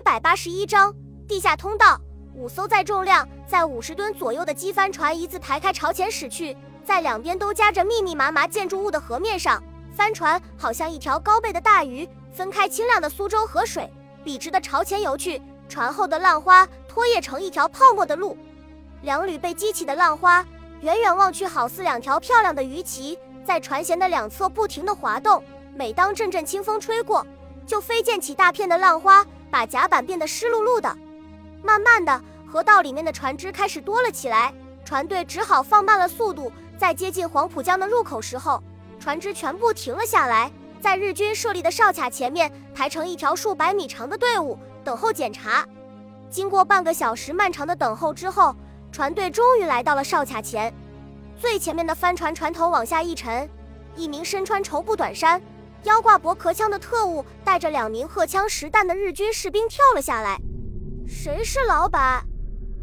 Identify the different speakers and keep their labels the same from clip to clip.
Speaker 1: 一百八十一章地下通道。五艘载重量在五十吨左右的机帆船一字排开朝前驶去，在两边都夹着密密麻麻建筑物的河面上，帆船好像一条高背的大鱼，分开清亮的苏州河水，笔直的朝前游去。船后的浪花拖曳成一条泡沫的路，两缕被激起的浪花，远远望去好似两条漂亮的鱼鳍，在船舷的两侧不停地滑动。每当阵阵清风吹过，就飞溅起大片的浪花，把甲板变得湿漉漉的。慢慢的。河道里面的船只开始多了起来，船队只好放慢了速度。在接近黄浦江的入口时候，船只全部停了下来，在日军设立的哨卡前面排成一条数百米长的队伍，等候检查。经过半个小时漫长的等候之后，船队终于来到了哨卡前。最前面的帆船船头往下一沉，一名身穿绸布短衫、腰挂驳壳枪的特务，带着两名荷枪实弹的日军士兵跳了下来。谁是老板？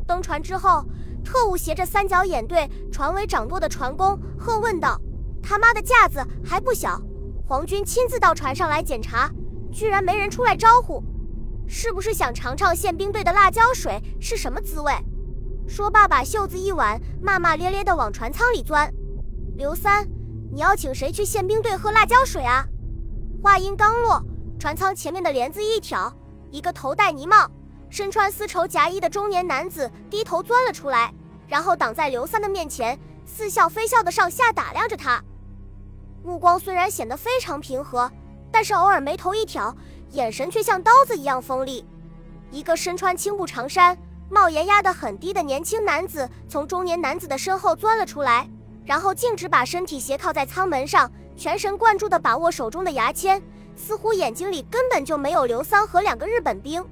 Speaker 1: 登船之后，特务携着三角眼对船尾掌舵的船工喝问道：“他妈的架子还不小！皇军亲自到船上来检查，居然没人出来招呼，是不是想尝尝宪兵队的辣椒水是什么滋味？”说罢，把袖子一挽，骂骂咧咧地往船舱里钻。刘三，你要请谁去宪兵队喝辣椒水啊？话音刚落，船舱前面的帘子一挑，一个头戴呢帽。身穿丝绸夹衣的中年男子低头钻了出来，然后挡在刘三的面前，似笑非笑的上下打量着他，目光虽然显得非常平和，但是偶尔眉头一挑，眼神却像刀子一样锋利。一个身穿青布长衫、帽檐压得很低的年轻男子从中年男子的身后钻了出来，然后径直把身体斜靠在舱门上，全神贯注地把握手中的牙签，似乎眼睛里根本就没有刘三和两个日本兵。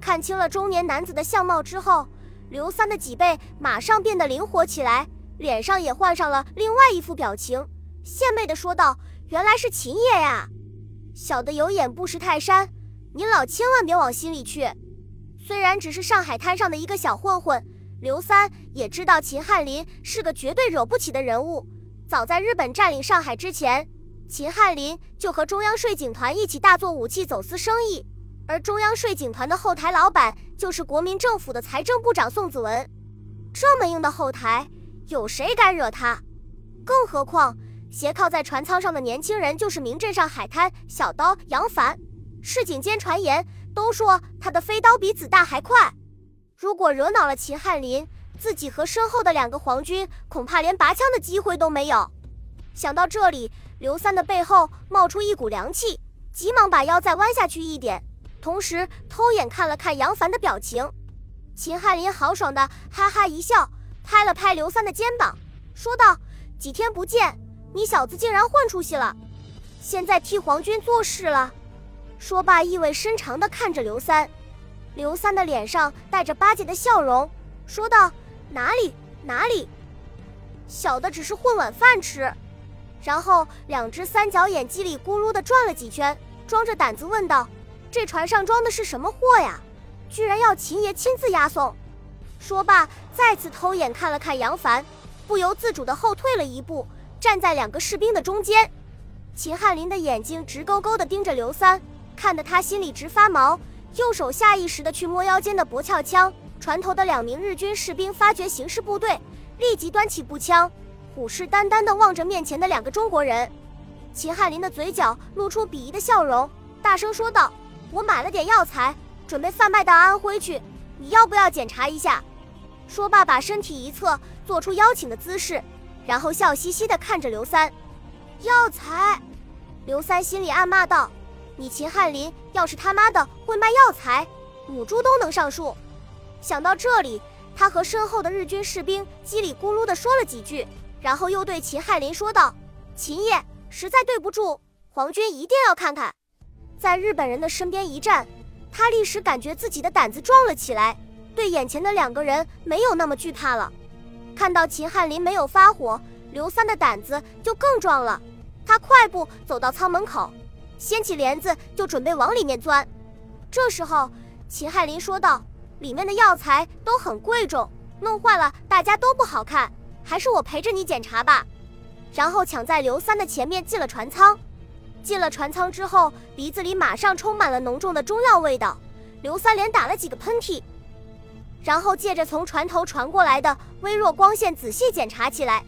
Speaker 1: 看清了中年男子的相貌之后，刘三的脊背马上变得灵活起来，脸上也换上了另外一副表情，献媚地说道：“原来是秦爷呀！小的有眼不识泰山，您老千万别往心里去。虽然只是上海滩上的一个小混混，刘三也知道秦汉林是个绝对惹不起的人物。早在日本占领上海之前，秦汉林就和中央税警团一起大做武器走私生意。”而中央税警团的后台老板就是国民政府的财政部长宋子文，这么硬的后台，有谁敢惹他？更何况斜靠在船舱上的年轻人就是名镇上海滩小刀杨凡。市井间传言都说他的飞刀比子弹还快。如果惹恼了秦汉林，自己和身后的两个皇军恐怕连拔枪的机会都没有。想到这里，刘三的背后冒出一股凉气，急忙把腰再弯下去一点。同时偷眼看了看杨凡的表情，秦汉林豪爽的哈哈一笑，拍了拍刘三的肩膀，说道：“几天不见，你小子竟然混出息了，现在替皇军做事了。”说罢，意味深长的看着刘三。刘三的脸上带着巴结的笑容，说道：“哪里哪里，小的只是混碗饭吃。”然后两只三角眼叽里咕噜的转了几圈，装着胆子问道。这船上装的是什么货呀？居然要秦爷亲自押送！说罢，再次偷眼看了看杨凡，不由自主地后退了一步，站在两个士兵的中间。秦汉林的眼睛直勾勾地盯着刘三，看得他心里直发毛，右手下意识地去摸腰间的驳壳枪。船头的两名日军士兵发觉形势不对，立即端起步枪，虎视眈眈地望着面前的两个中国人。秦汉林的嘴角露出鄙夷的笑容，大声说道。我买了点药材，准备贩卖到安徽去，你要不要检查一下？说罢，把身体一侧，做出邀请的姿势，然后笑嘻嘻地看着刘三。药材，刘三心里暗骂道：“你秦汉林要是他妈的会卖药材，母猪都能上树。”想到这里，他和身后的日军士兵叽里咕噜地说了几句，然后又对秦汉林说道：“秦爷，实在对不住，皇军一定要看看。”在日本人的身边一站，他立时感觉自己的胆子壮了起来，对眼前的两个人没有那么惧怕了。看到秦汉林没有发火，刘三的胆子就更壮了。他快步走到舱门口，掀起帘子就准备往里面钻。这时候，秦汉林说道：“里面的药材都很贵重，弄坏了大家都不好看，还是我陪着你检查吧。”然后抢在刘三的前面进了船舱。进了船舱之后，鼻子里马上充满了浓重的中药味道。刘三连打了几个喷嚏，然后借着从船头传过来的微弱光线仔细检查起来。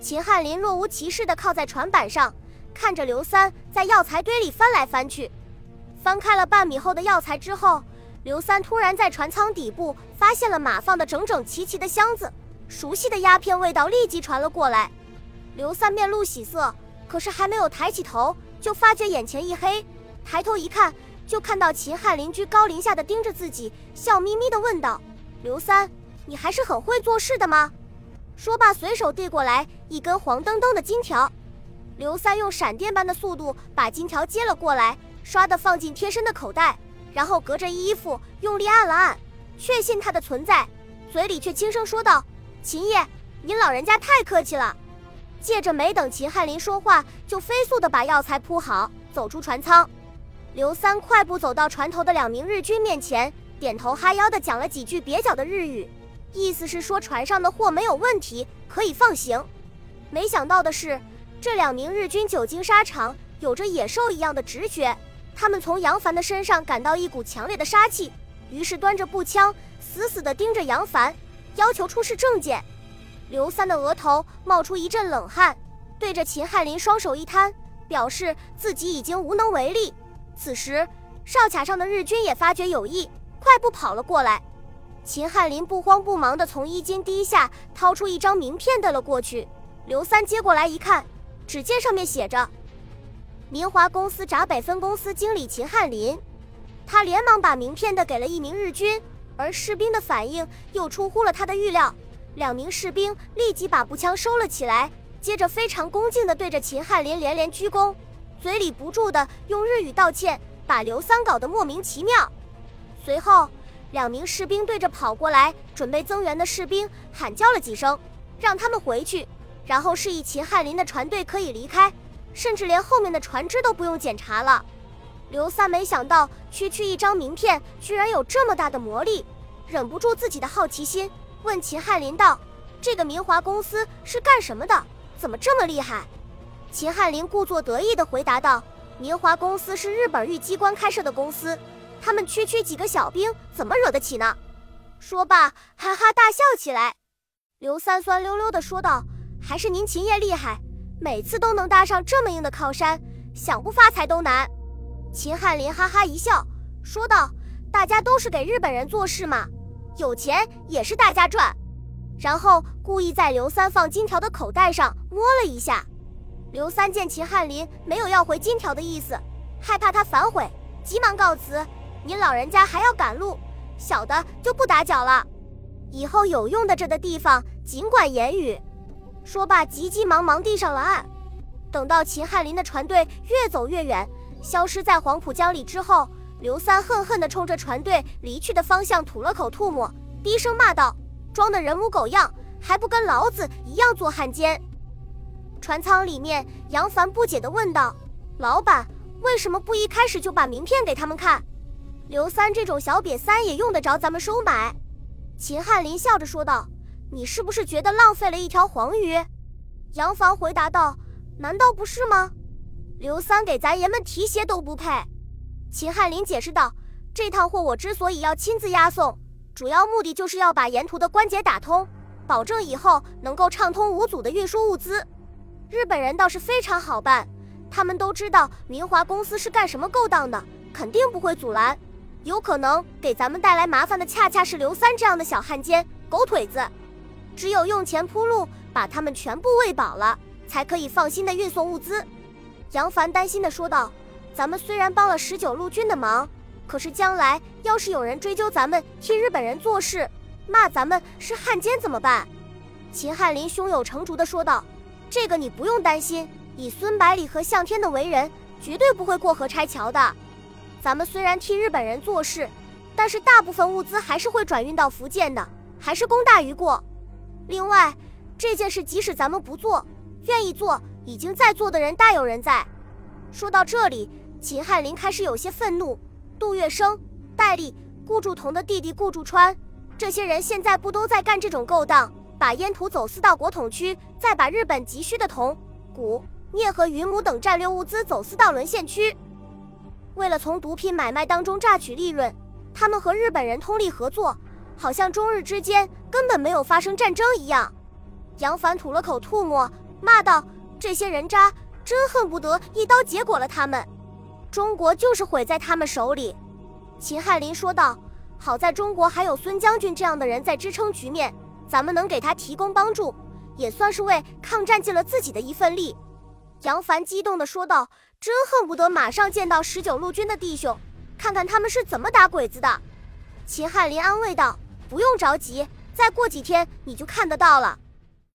Speaker 1: 秦汉林若无其事地靠在船板上，看着刘三在药材堆里翻来翻去。翻开了半米厚的药材之后，刘三突然在船舱底部发现了码放的整整齐齐的箱子，熟悉的鸦片味道立即传了过来。刘三面露喜色，可是还没有抬起头，就发觉眼前一黑，抬头一看。就看到秦汉邻居高临下的盯着自己，笑眯眯的问道：“刘三，你还是很会做事的吗？”说罢，随手递过来一根黄澄澄的金条。刘三用闪电般的速度把金条接了过来，唰的放进贴身的口袋，然后隔着衣服用力按了按，确信它的存在，嘴里却轻声说道：“秦爷，您老人家太客气了。”借着没等秦汉林说话，就飞速的把药材铺好，走出船舱。刘三快步走到船头的两名日军面前，点头哈腰的讲了几句蹩脚的日语，意思是说船上的货没有问题，可以放行。没想到的是，这两名日军久经沙场，有着野兽一样的直觉，他们从杨凡的身上感到一股强烈的杀气，于是端着步枪，死死地盯着杨凡，要求出示证件。刘三的额头冒出一阵冷汗，对着秦汉林双手一摊，表示自己已经无能为力。此时，哨卡上的日军也发觉有异，快步跑了过来。秦汉林不慌不忙地从衣襟低下，掏出一张名片递了过去。刘三接过来一看，只见上面写着“明华公司闸北分公司经理秦汉林”。他连忙把名片的给了一名日军，而士兵的反应又出乎了他的预料。两名士兵立即把步枪收了起来，接着非常恭敬地对着秦汉林连连鞠躬。嘴里不住的用日语道歉，把刘三搞得莫名其妙。随后，两名士兵对着跑过来准备增援的士兵喊叫了几声，让他们回去，然后示意秦汉林的船队可以离开，甚至连后面的船只都不用检查了。刘三没想到区区一张名片居然有这么大的魔力，忍不住自己的好奇心，问秦汉林道：“这个明华公司是干什么的？怎么这么厉害？”秦汉林故作得意地回答道：“明华公司是日本御机关开设的公司，他们区区几个小兵怎么惹得起呢？”说罢，哈哈大笑起来。刘三酸溜溜地说道：“还是您秦爷厉害，每次都能搭上这么硬的靠山，想不发财都难。”秦汉林哈哈一笑，说道：“大家都是给日本人做事嘛，有钱也是大家赚。”然后故意在刘三放金条的口袋上摸了一下。刘三见秦汉林没有要回金条的意思，害怕他反悔，急忙告辞：“您老人家还要赶路，小的就不打搅了。以后有用得着的地方尽管言语。”说罢，急急忙忙递上了岸。等到秦汉林的船队越走越远，消失在黄浦江里之后，刘三恨恨地冲着船队离去的方向吐了口唾沫，低声骂道：“装的人模狗样，还不跟老子一样做汉奸！”船舱里面，杨凡不解地问道：“老板，为什么不一开始就把名片给他们看？刘三这种小瘪三也用得着咱们收买？”秦汉林笑着说道：“你是不是觉得浪费了一条黄鱼？”杨凡回答道：“难道不是吗？刘三给咱爷们提鞋都不配。”秦汉林解释道：“这趟货我之所以要亲自押送，主要目的就是要把沿途的关节打通，保证以后能够畅通无阻的运输物资。”日本人倒是非常好办，他们都知道明华公司是干什么勾当的，肯定不会阻拦。有可能给咱们带来麻烦的，恰恰是刘三这样的小汉奸、狗腿子。只有用钱铺路，把他们全部喂饱了，才可以放心的运送物资。杨凡担心的说道：“咱们虽然帮了十九路军的忙，可是将来要是有人追究咱们替日本人做事，骂咱们是汉奸怎么办？”秦汉林胸有成竹的说道。这个你不用担心，以孙百里和向天的为人，绝对不会过河拆桥的。咱们虽然替日本人做事，但是大部分物资还是会转运到福建的，还是功大于过。另外，这件事即使咱们不做，愿意做，已经在做的人大有人在。说到这里，秦汉林开始有些愤怒。杜月笙、戴笠、顾祝同的弟弟顾祝川，这些人现在不都在干这种勾当？把烟土走私到国统区，再把日本急需的铜、钴、镍和云母等战略物资走私到沦陷区。为了从毒品买卖当中榨取利润，他们和日本人通力合作，好像中日之间根本没有发生战争一样。杨凡吐了口唾沫，骂道：“这些人渣，真恨不得一刀结果了他们！中国就是毁在他们手里。”秦汉林说道：“好在中国还有孙将军这样的人在支撑局面，咱们能给他提供帮助，也算是为抗战尽了自己的一份力。”杨凡激动地说道：“真恨不得马上见到十九路军的弟兄，看看他们是怎么打鬼子的。”秦汉林安慰道：“不用着急，再过几天你就看得到了。”